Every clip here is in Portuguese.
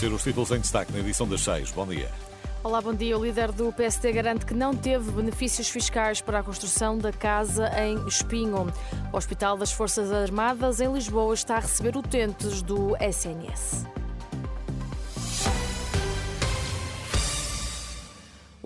Conhecer os títulos em destaque na edição das 6. Bom dia. Olá, bom dia. O líder do PSD garante que não teve benefícios fiscais para a construção da casa em Espinho. O Hospital das Forças Armadas em Lisboa está a receber utentes do SNS.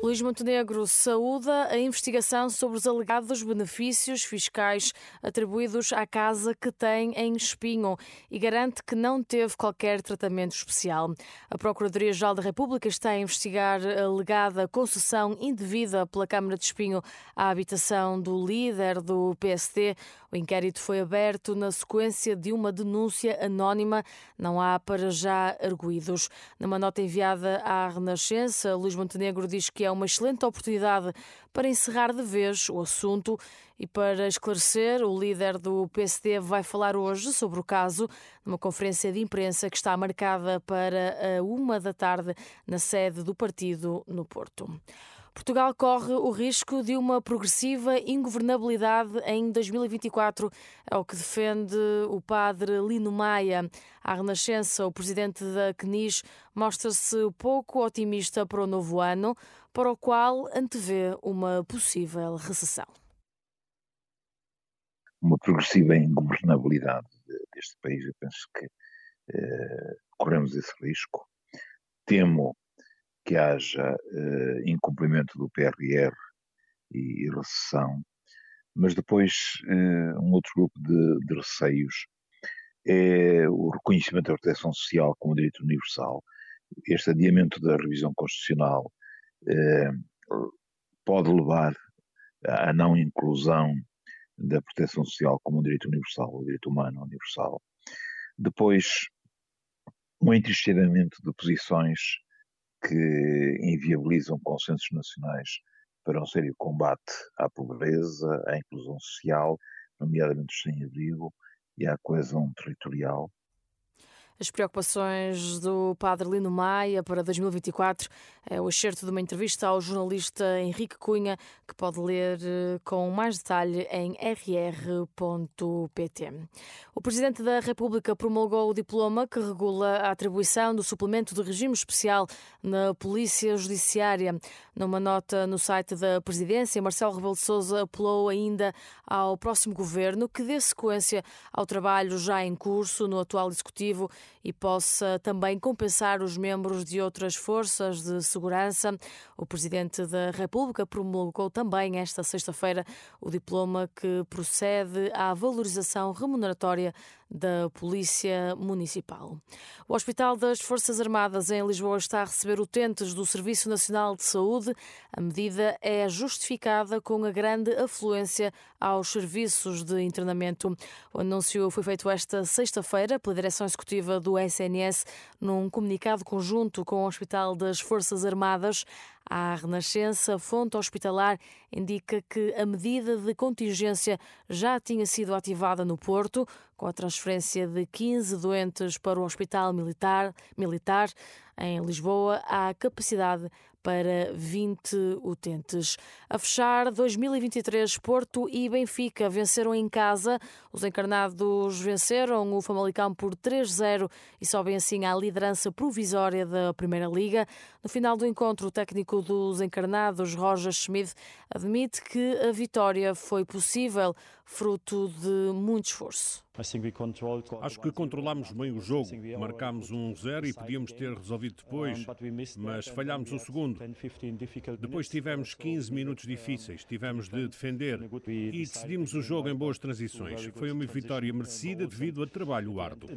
Luís Montenegro saúda a investigação sobre os alegados benefícios fiscais atribuídos à casa que tem em Espinho e garante que não teve qualquer tratamento especial. A Procuradoria-Geral da República está a investigar a alegada concessão indevida pela Câmara de Espinho à habitação do líder do PSD. O inquérito foi aberto na sequência de uma denúncia anónima. Não há para já arguídos. Numa nota enviada à Renascença, Luís Montenegro diz que é uma excelente oportunidade para encerrar de vez o assunto e para esclarecer, o líder do PSD vai falar hoje sobre o caso numa conferência de imprensa que está marcada para a uma da tarde na sede do partido no Porto. Portugal corre o risco de uma progressiva ingovernabilidade em 2024, é o que defende o padre Lino Maia. À Renascença, o presidente da CNIS mostra-se pouco otimista para o novo ano, para o qual antevê uma possível recessão. Uma progressiva ingovernabilidade deste país, eu penso que eh, corremos esse risco. Temo que haja uh, incumprimento do PRR e, e recessão, mas depois uh, um outro grupo de, de, receios é o reconhecimento da proteção social como direito universal. Este adiamento da revisão constitucional uh, pode levar à não inclusão da proteção social como um direito universal, o direito humano universal. Depois, um entristecimento de posições que inviabilizam consensos nacionais para um sério combate à pobreza, à inclusão social, nomeadamente os sem-abrigo, e à coesão territorial, as preocupações do padre Lino Maia para 2024 é o excerto de uma entrevista ao jornalista Henrique Cunha, que pode ler eh, com mais detalhe em rr.pt. O Presidente da República promulgou o diploma que regula a atribuição do suplemento de regime especial na Polícia Judiciária. Numa nota no site da Presidência, Marcelo Rebelo de Sousa apelou ainda ao próximo governo que dê sequência ao trabalho já em curso no atual Executivo e possa também compensar os membros de outras forças de segurança. O Presidente da República promulgou também esta sexta-feira o diploma que procede à valorização remuneratória da Polícia Municipal. O Hospital das Forças Armadas em Lisboa está a receber utentes do Serviço Nacional de Saúde. A medida é justificada com a grande afluência aos serviços de internamento. O anúncio foi feito esta sexta-feira pela direção executiva do SNS num comunicado conjunto com o Hospital das Forças Armadas. A Renascença, fonte hospitalar, indica que a medida de contingência já tinha sido ativada no Porto, com a transferência de 15 doentes para o Hospital Militar. militar. Em Lisboa, há capacidade para 20 utentes. A fechar 2023, Porto e Benfica venceram em casa. Os encarnados venceram o Famalicão por 3-0 e sobem assim à liderança provisória da Primeira Liga. No final do encontro, o técnico dos encarnados, Roger Schmidt, admite que a vitória foi possível fruto de muito esforço. Acho que controlámos bem o jogo. Marcámos um zero e podíamos ter resolvido depois, mas falhámos o segundo. Depois tivemos 15 minutos difíceis, tivemos de defender e decidimos o jogo em boas transições. Foi uma vitória merecida devido a trabalho árduo.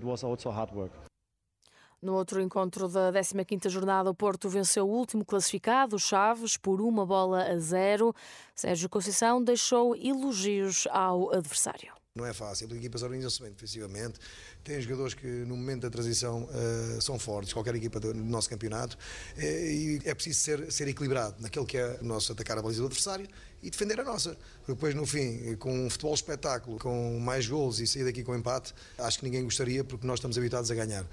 No outro encontro da 15ª jornada, o Porto venceu o último classificado, o Chaves, por uma bola a zero. Sérgio Conceição deixou elogios ao adversário. Não é fácil, as equipas organizam-se bem defensivamente, têm jogadores que no momento da transição uh, são fortes, qualquer equipa do, do nosso campeonato, uh, e é preciso ser, ser equilibrado naquilo que é o nosso atacar a baliza do adversário e defender a nossa. Depois, no fim, com um futebol espetáculo, com mais gols e sair daqui com empate, acho que ninguém gostaria porque nós estamos habituados a ganhar.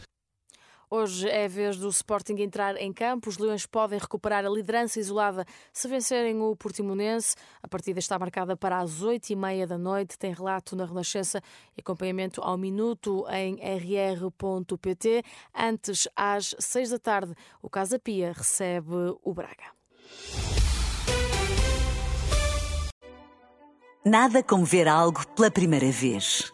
Hoje é a vez do Sporting entrar em campo. Os Leões podem recuperar a liderança isolada se vencerem o Portimonense. A partida está marcada para as oito e meia da noite. Tem relato na Renascença e acompanhamento ao minuto em rr.pt. Antes, às seis da tarde, o Casa Pia recebe o Braga. Nada como ver algo pela primeira vez.